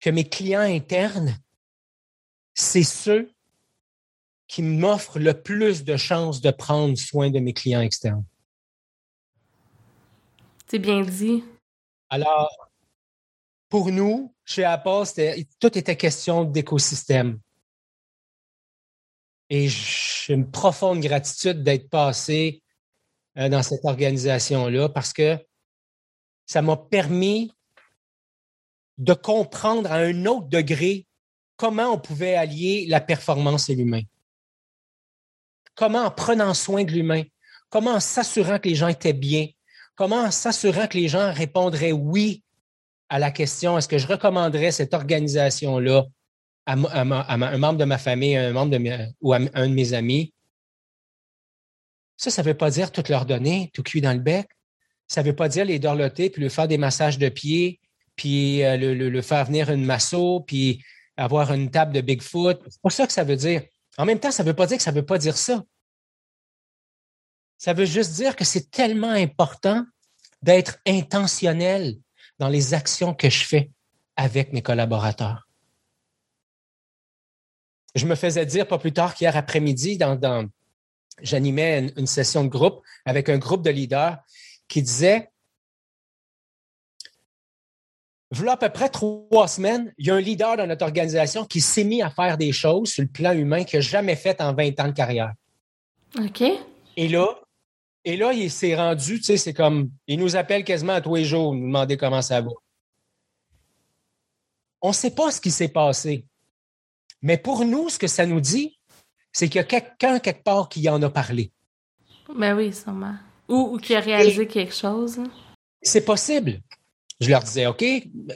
que mes clients internes, c'est ceux qui m'offrent le plus de chances de prendre soin de mes clients externes. C'est bien dit. Alors, pour nous, chez Apple, tout était question d'écosystème. Et j'ai une profonde gratitude d'être passé euh, dans cette organisation-là parce que ça m'a permis de comprendre à un autre degré comment on pouvait allier la performance et l'humain. Comment en prenant soin de l'humain, comment en s'assurant que les gens étaient bien, comment en s'assurant que les gens répondraient oui à la question est-ce que je recommanderais cette organisation-là à, un membre de ma famille, un membre de ou à un de mes amis? Ça, ça ne veut pas dire tout leur donner, tout cuit dans le bec. Ça ne veut pas dire les dorloter, puis lui faire des massages de pieds, puis euh, le, faire venir une masso, puis avoir une table de Bigfoot. C'est pas ça que ça veut dire. En même temps, ça ne veut pas dire que ça ne veut pas dire ça. Ça veut juste dire que c'est tellement important d'être intentionnel dans les actions que je fais avec mes collaborateurs je me faisais dire pas plus tard qu'hier après-midi, dans, j'animais une, session de groupe avec un groupe de leaders qui disait Voilà à peu près trois semaines, il y a un leader dans notre organisation qui s'est mis à faire des choses sur le plan humain qu'il n'a jamais fait en 20 ans de carrière. OK. Et là, et là, il s'est rendu, tu sais, c'est comme, il nous appelle quasiment à tous les jours, nous demander comment ça va. On ne sait pas ce qui s'est passé. Mais pour nous, ce que ça nous dit, c'est qu'il y a quelqu'un quelque part qui en a parlé. Ben oui, sûrement. Ou, qui a réalisé quelque chose. Hein. C'est possible. Je leur disais, OK,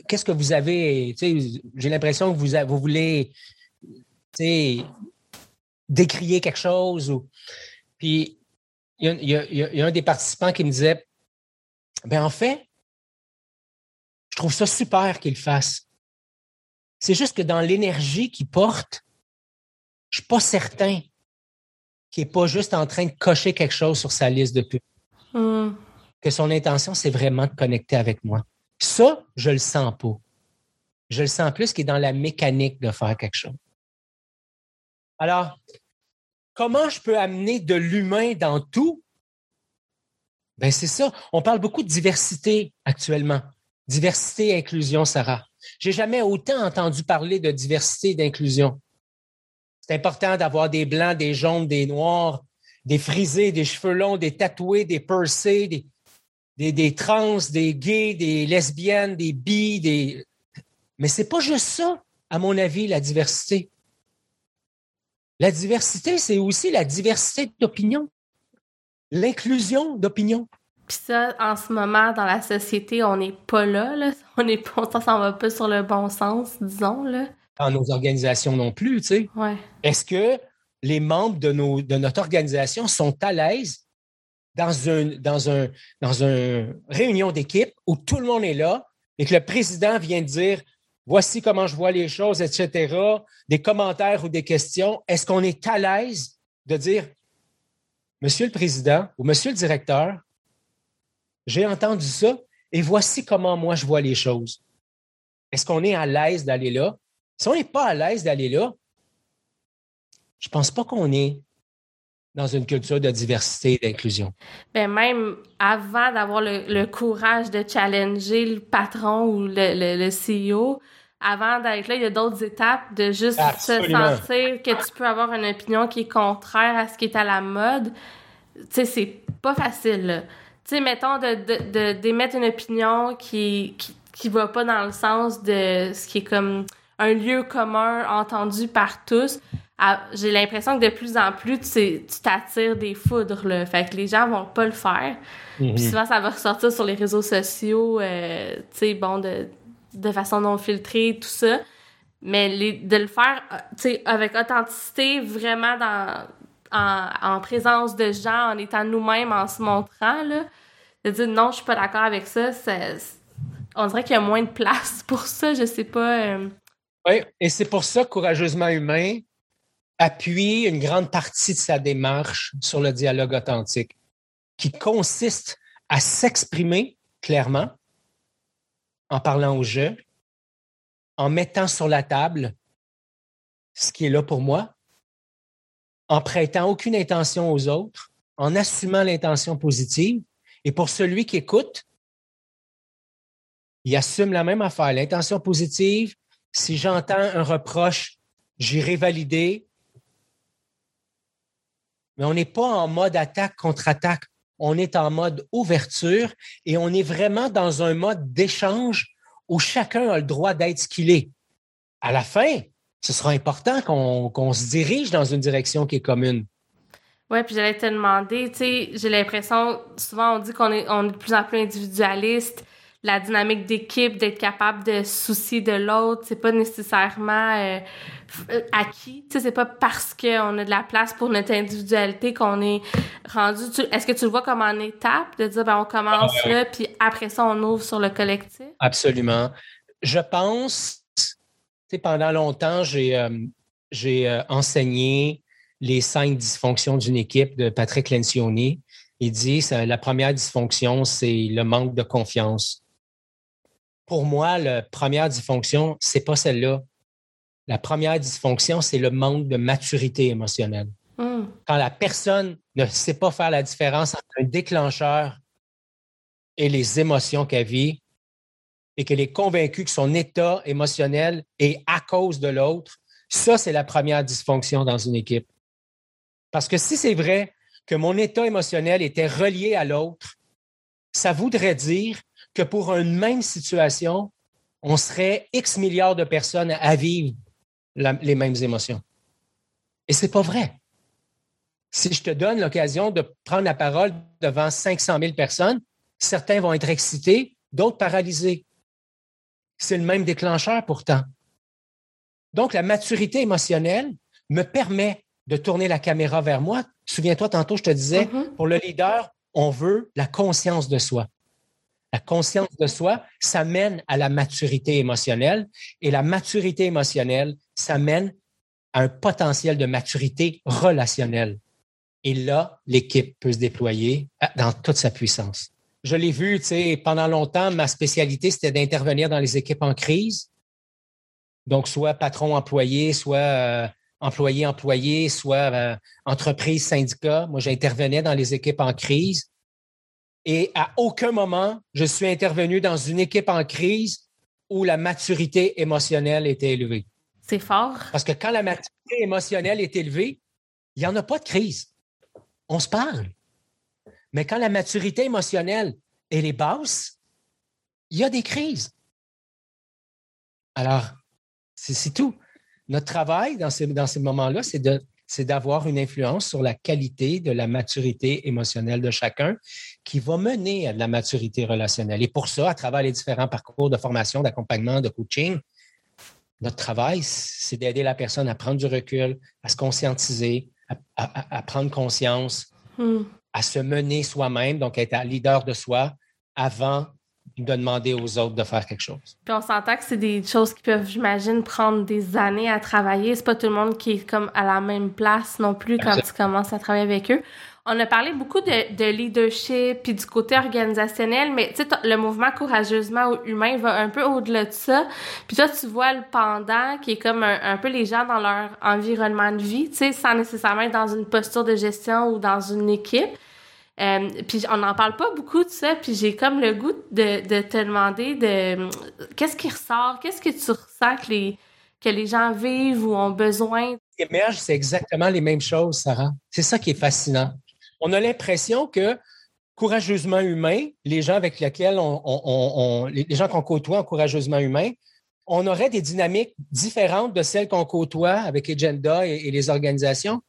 qu'est-ce que vous avez? J'ai l'impression que vous, vous voulez décrier quelque chose. Ou... Puis, il y, a, un des participants qui me disait, ben en fait, je trouve ça super qu'il fasse. C'est juste que dans l'énergie qu'il porte, je suis pas certain qu'il n'est pas juste en train de cocher quelque chose sur sa liste de pubs. Hmm. Que son intention, c'est vraiment de connecter avec moi. Ça, je le sens pas. Je le sens plus qu'il est dans la mécanique de faire quelque chose. Alors, comment je peux amener de l'humain dans tout? Ben, c'est ça. On parle beaucoup de diversité actuellement. Diversité et inclusion, Sarah. J'ai jamais autant entendu parler de diversité et d'inclusion. C'est important d'avoir des blancs, des jaunes, des noirs, des frisés, des cheveux longs, des tatoués, des des, des, trans, des gays, des lesbiennes, des bi, des. Mais c'est pas juste ça, à mon avis, la diversité. La diversité, c'est aussi la diversité d'opinion, l'inclusion d'opinion. Puis ça, en ce moment, dans la société, on n'est pas là, là. On ça s'en va pas sur le bon sens, disons, là dans nos organisations non plus. Tu sais. Est-ce que les membres de, nos, de notre organisation sont à l'aise dans une dans un, dans une réunion d'équipe où tout le monde est là et que le président vient de dire voici comment je vois les choses, etc., des commentaires ou des questions, est-ce qu'on est à l'aise de dire Monsieur le Président ou Monsieur le Directeur, j'ai entendu ça et voici comment moi je vois les choses. Est-ce qu'on est à l'aise d'aller là? Si on n'est pas à l'aise d'aller là, je ne pense pas qu'on est dans une culture de diversité et d'inclusion. Ben même avant d'avoir le, courage de challenger le patron ou le, le, CEO, avant d'être là, il y a d'autres étapes de juste se sentir que tu peux avoir une opinion qui est contraire à ce qui est à la mode. Tu sais, c'est pas facile. Tu sais, mettons de, d'émettre une opinion qui, qui, qui va pas dans le sens de ce qui est comme un lieu commun entendu par tous. J'ai l'impression que de plus en plus, tu t'attires des foudres. Là. Fait que les gens vont pas le faire. Mhm. Puis souvent, ça va ressortir sur les réseaux sociaux, euh, tu sais, bon, de, de façon non filtrée, tout ça. Mais les, de le faire, euh, tu sais, avec authenticité, vraiment dans, en, en, présence de gens, en étant nous-mêmes, en se montrant, là, de dire non, je suis pas d'accord avec ça, on dirait qu'il y a moins de place pour ça, je sais pas. Euh, oui, et c'est pour ça Courageusement Humain appuie une grande partie de sa démarche sur le dialogue authentique, qui consiste à s'exprimer clairement en parlant au jeu, en mettant sur la table ce qui est là pour moi, en prêtant aucune intention aux autres, en assumant l'intention positive. Et pour celui qui écoute, il assume la même affaire, l'intention positive, si j'entends un reproche, j'irai valider. Mais on n'est pas en mode attaque contre attaque. On est en mode ouverture et on est vraiment dans un mode d'échange où chacun a le droit d'être ce qu'il est. À la fin, ce sera important qu'on se dirige dans une direction qui est commune. Oui, puis j'allais te demander, tu sais, j'ai l'impression, souvent on dit qu'on est, on est de plus en plus individualiste, la dynamique d'équipe, d'être capable de soucier de l'autre, c'est pas nécessairement euh, euh, acquis. Tu sais, c'est pas parce qu'on a de la place pour notre individualité qu'on est rendu. Est-ce que tu le vois comme en étape de dire ben on commence ah, là, puis après ça on ouvre sur le collectif? Absolument. Je pense, tu sais, pendant longtemps j'ai euh, j'ai enseigné les cinq dysfonctions d'une équipe de Patrick Lencioni. Il dit la première dysfonction, c'est le manque de confiance pour moi, la première dysfonction, c'est pas celle-là. La première dysfonction, c'est le manque de maturité émotionnelle. Hmm. Quand la personne ne sait pas faire la différence entre un déclencheur et les émotions qu'elle vit, et qu'elle est convaincue que son état émotionnel est à cause de l'autre, ça, c'est la première dysfonction dans une équipe. Parce que si c'est vrai que mon état émotionnel était relié à l'autre, ça voudrait dire que pour une même situation, on serait X milliards de personnes à vivre les mêmes émotions. Et c'est pas vrai. Si je te donne l'occasion de prendre la parole devant 500 000 personnes, certains vont être excités, d'autres paralysés. C'est le même déclencheur pourtant. Donc, la maturité émotionnelle me permet de tourner la caméra vers moi. Souviens-toi, tantôt, je te disais, mm-hmm. pour le leader, on veut la conscience de soi. La conscience de soi, ça mène à la maturité émotionnelle et la maturité émotionnelle, ça mène à un potentiel de maturité relationnelle. Et là, l'équipe peut se déployer dans toute sa puissance. Je l'ai vu, tu sais, pendant longtemps, ma spécialité, c'était d'intervenir dans les équipes en crise. Donc, soit patron-employé, soit euh, employé-employé, soit euh, entreprise-syndicat. Moi, j'intervenais dans les équipes en crise. Et à aucun moment, je suis intervenu dans une équipe en crise où la maturité émotionnelle était élevée. C'est fort. Parce que quand la maturité émotionnelle est élevée, il n'y en a pas de crise. On se parle. Mais quand la maturité émotionnelle est basse, il y a des crises. Alors, c'est tout. Notre travail dans ces, dans ces moments-là, c'est de c'est d'avoir une influence sur la qualité de la maturité émotionnelle de chacun qui va mener à de la maturité relationnelle. Et pour ça, à travers les différents parcours de formation, d'accompagnement, de coaching, notre travail, c'est d'aider la personne à prendre du recul, à se conscientiser, à, prendre conscience, hmm. à se mener soi-même, donc être leader de soi avant de demander aux autres de faire quelque chose. Puis on s'entend que c'est des choses qui peuvent, j'imagine, prendre des années à travailler. C'est pas tout le monde qui est comme à la même place non plus quand tu commences à travailler avec eux. On a parlé beaucoup de, de leadership puis du côté organisationnel, mais tu sais, le mouvement courageusement humain va un peu au-delà de ça. Puis toi, tu vois le pendant qui est comme un, peu les gens dans leur environnement de vie, tu sais, sans nécessairement être dans une posture de gestion ou dans une équipe. Euh, puis on n'en parle pas beaucoup de ça, puis j'ai comme le goût de, te demander de qu'est-ce qui ressort, qu'est-ce que tu ressens que les, que les gens vivent ou ont besoin? Émerge, c'est exactement les mêmes choses, Sarah. C'est ça qui est fascinant. On a l'impression que courageusement humain, les gens avec lesquels on les gens qu'on côtoie en courageusement humain, on aurait des dynamiques différentes de celles qu'on côtoie avec Agenda et les organisations.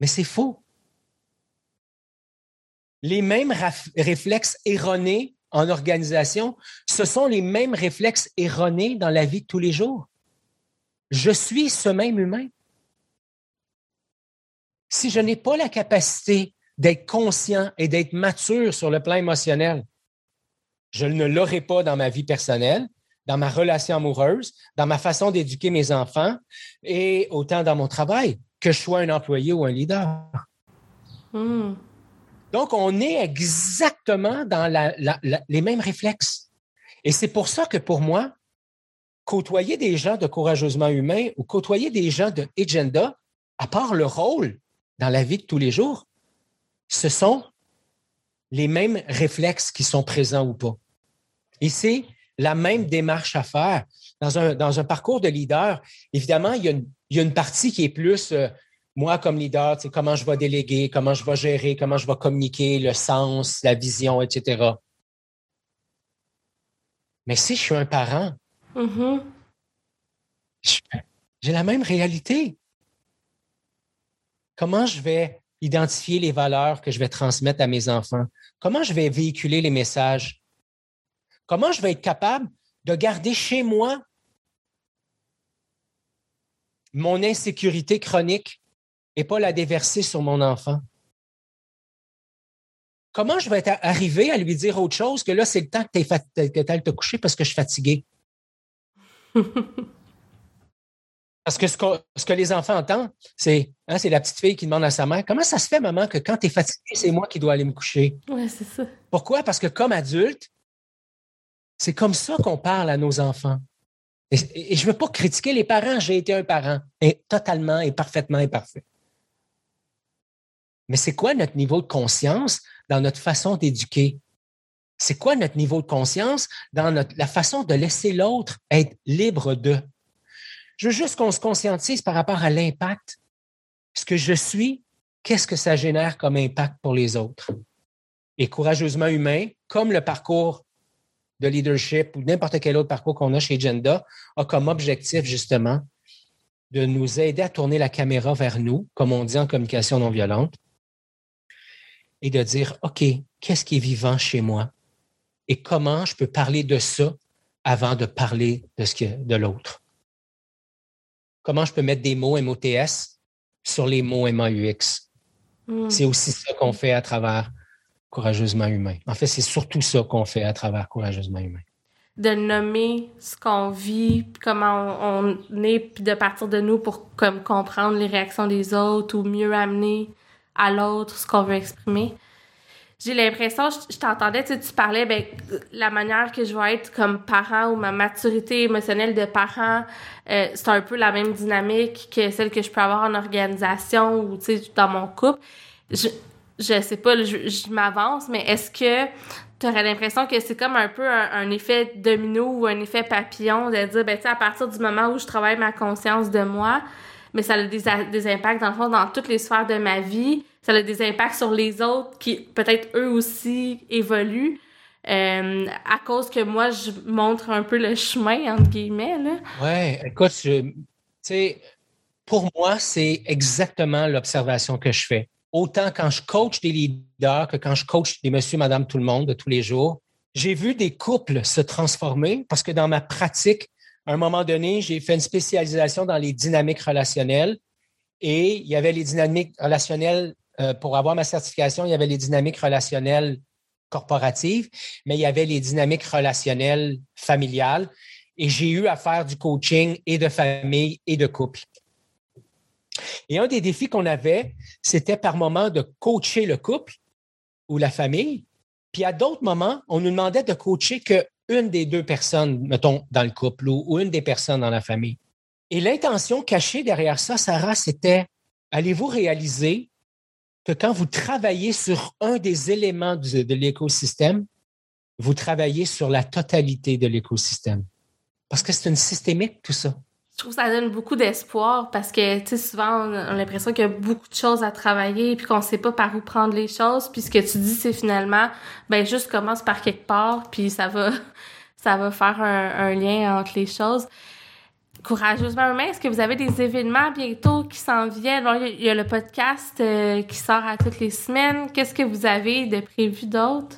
Mais c'est faux les mêmes réflexes erronés en organisation, ce sont les mêmes réflexes erronés dans la vie de tous les jours. Je suis ce même humain. Si je n'ai pas la capacité d'être conscient et d'être mature sur le plan émotionnel, je ne l'aurai pas dans ma vie personnelle, dans ma relation amoureuse, dans ma façon d'éduquer mes enfants et autant dans mon travail, que je sois un employé ou un leader. Hmm. Donc, on est exactement dans les mêmes réflexes. Et c'est pour ça que pour moi, côtoyer des gens de courageusement humain ou côtoyer des gens de agenda, à part le rôle dans la vie de tous les jours, ce sont les mêmes réflexes qui sont présents ou pas. Et c'est la même démarche à faire. Dans un, parcours de leader, évidemment, il y a une, il partie qui est plus euh, moi, comme leader, comment je vais déléguer, comment je vais gérer, comment je vais communiquer, le sens, la vision, etc. Mais si je suis un parent, mm-hmm. j'ai la même réalité. Comment je vais identifier les valeurs que je vais transmettre à mes enfants? Comment je vais véhiculer les messages? Comment je vais être capable de garder chez moi mon insécurité chronique et pas la déverser sur mon enfant? Comment je vais arrivé à lui dire autre chose que là, c'est le temps que tu ailles te coucher parce que je suis fatigué? Parce que ce, que les enfants entendent, c'est hein, la petite fille qui demande à sa mère Comment ça se fait, maman, que quand tu es fatigué, c'est moi qui dois aller me coucher? Oui, c'est ça. Pourquoi? Parce que comme adulte, c'est comme ça qu'on parle à nos enfants. Et, je ne veux pas critiquer les parents, j'ai été un parent, et totalement et parfaitement imparfait. Mais c'est quoi notre niveau de conscience dans notre façon d'éduquer? C'est quoi notre niveau de conscience dans la façon de laisser l'autre être libre de? Je veux juste qu'on se conscientise par rapport à l'impact. Ce que je suis, qu'est-ce que ça génère comme impact pour les autres? Et courageusement humain, comme le parcours de leadership ou n'importe quel autre parcours qu'on a chez Genda, a comme objectif justement de nous aider à tourner la caméra vers nous, comme on dit en communication non violente, et de dire, OK, qu'est-ce qui est vivant chez moi? Et comment je peux parler de ça avant de parler de, ce de l'autre? Comment je peux mettre des mots MOTS sur les mots MAUX. Hmm. C'est aussi ça qu'on fait à travers Courageusement Humain. En fait, c'est surtout ça qu'on fait à travers Courageusement Humain. De nommer ce qu'on vit, comment on, est, puis de partir de nous pour comme, comprendre les réactions des autres ou mieux amener à l'autre ce qu'on veut exprimer j'ai l'impression, je, t'entendais, tu, parlais, ben, la manière que je vais être comme parent ou ma maturité émotionnelle de parent, euh, c'est un peu la même dynamique que celle que je peux avoir en organisation ou, tu sais, dans mon couple. Je, je sais pas, je, m'avance, mais est-ce que tu aurais l'impression que c'est comme un peu un, effet domino ou un effet papillon de dire, ben, tu sais, à partir du moment où je travaille ma conscience de moi, mais ça a des, impacts, dans le fond, dans toutes les sphères de ma vie, ça a des impacts sur les autres qui peut-être eux aussi évoluent. Euh, à cause que moi, je montre un peu le chemin, entre guillemets. Là. Ouais, écoute, tu sais, pour moi, c'est exactement l'observation que je fais. Autant quand je coach des leaders que quand je coach des monsieur, madame, tout le monde de tous les jours, j'ai vu des couples se transformer parce que dans ma pratique, à un moment donné, j'ai fait une spécialisation dans les dynamiques relationnelles et il y avait les dynamiques relationnelles euh, pour avoir ma certification, il y avait les dynamiques relationnelles corporatives, mais il y avait les dynamiques relationnelles familiales. Et j'ai eu à faire du coaching et de famille et de couple. Et un des défis qu'on avait, c'était par moment de coacher le couple ou la famille. Puis à d'autres moments, on nous demandait de coacher qu'une des deux personnes, mettons, dans le couple ou, une des personnes dans la famille. Et l'intention cachée derrière ça, Sarah, c'était allez-vous réaliser que quand vous travaillez sur un des éléments de, l'écosystème, vous travaillez sur la totalité de l'écosystème? Parce que c'est une systémique, tout ça. Je trouve que ça donne beaucoup d'espoir parce que, tu sais, souvent, on a l'impression qu'il y a beaucoup de choses à travailler puis qu'on sait pas par où prendre les choses. Puis ce que tu dis, c'est finalement, ben, juste commence par quelque part puis ça va, ça va faire un, lien entre les choses. Courageusement Humain, est-ce que vous avez des événements bientôt qui s'en viennent? il y a le podcast euh, qui sort à toutes les semaines. Qu'est-ce que vous avez de prévu d'autre?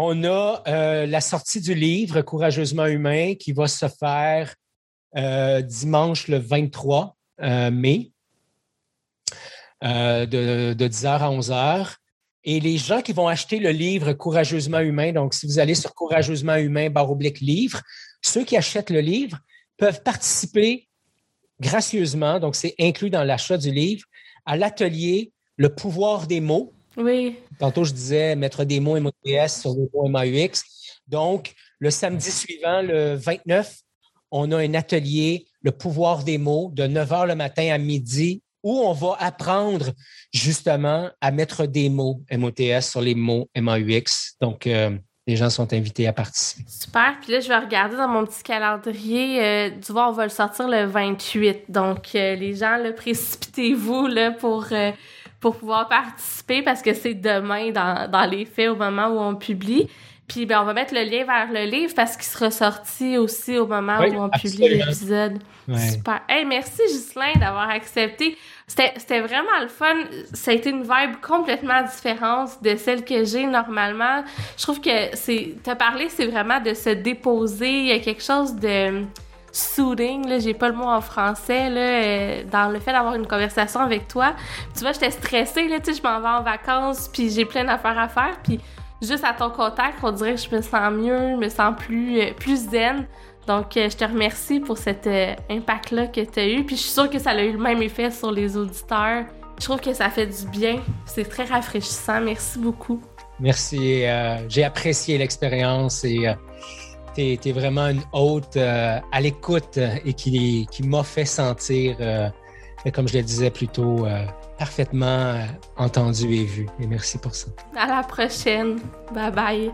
On a euh, la sortie du livre Courageusement Humain qui va se faire euh, dimanche le 23 mai de, de 10h à 11h. Et les gens qui vont acheter le livre Courageusement humain, donc si vous allez sur Courageusement humain, barre oblique livre, ceux qui achètent le livre peuvent participer gracieusement, donc c'est inclus dans l'achat du livre, à l'atelier Le pouvoir des mots. Oui. Tantôt, je disais mettre des mots MOTS sur des mots MAUX. Donc, le samedi suivant, le 29, on a un atelier Le pouvoir des mots de 9 h le matin à midi où on va apprendre justement à mettre des mots MOTS sur les mots MAUX. Donc, euh, les gens sont invités à participer. Super. Puis là, je vais regarder dans mon petit calendrier. Euh, tu vois, on va le sortir le 28. Donc, euh, les gens, précipitez-vous pour, pour pouvoir participer parce que c'est demain dans, dans les faits au moment où on publie. Puis ben, on va mettre le lien vers le livre parce qu'il sera sorti aussi au moment où on publie l'épisode. Super. Hey, merci Ghislain d'avoir accepté. C'était vraiment le fun. Ça a été une vibe complètement différente de celle que j'ai normalement. Je trouve que c'est. T'as parlé, c'est vraiment de se déposer. Il y a quelque chose de soothing, là, j'ai pas le mot en français, là, euh, dans le fait d'avoir une conversation avec toi. Tu vois, j'étais stressée, là, tu sais, je m'en vais en vacances, puis j'ai plein d'affaires à faire, puis juste à ton contact, on dirait que je me sens mieux, je me sens plus, euh, plus zen. Donc, euh, je te remercie pour cet impact-là que tu as eu. Puis, je suis sûre que ça a eu le même effet sur les auditeurs. Je trouve que ça fait du bien. C'est très rafraîchissant. Merci beaucoup. Merci. J'ai apprécié l'expérience et tu es, vraiment une hôte à l'écoute et qui, qui m'a fait sentir, comme je le disais plus tôt, parfaitement euh, entendu et vu. Et merci pour ça. À la prochaine. bye. bye.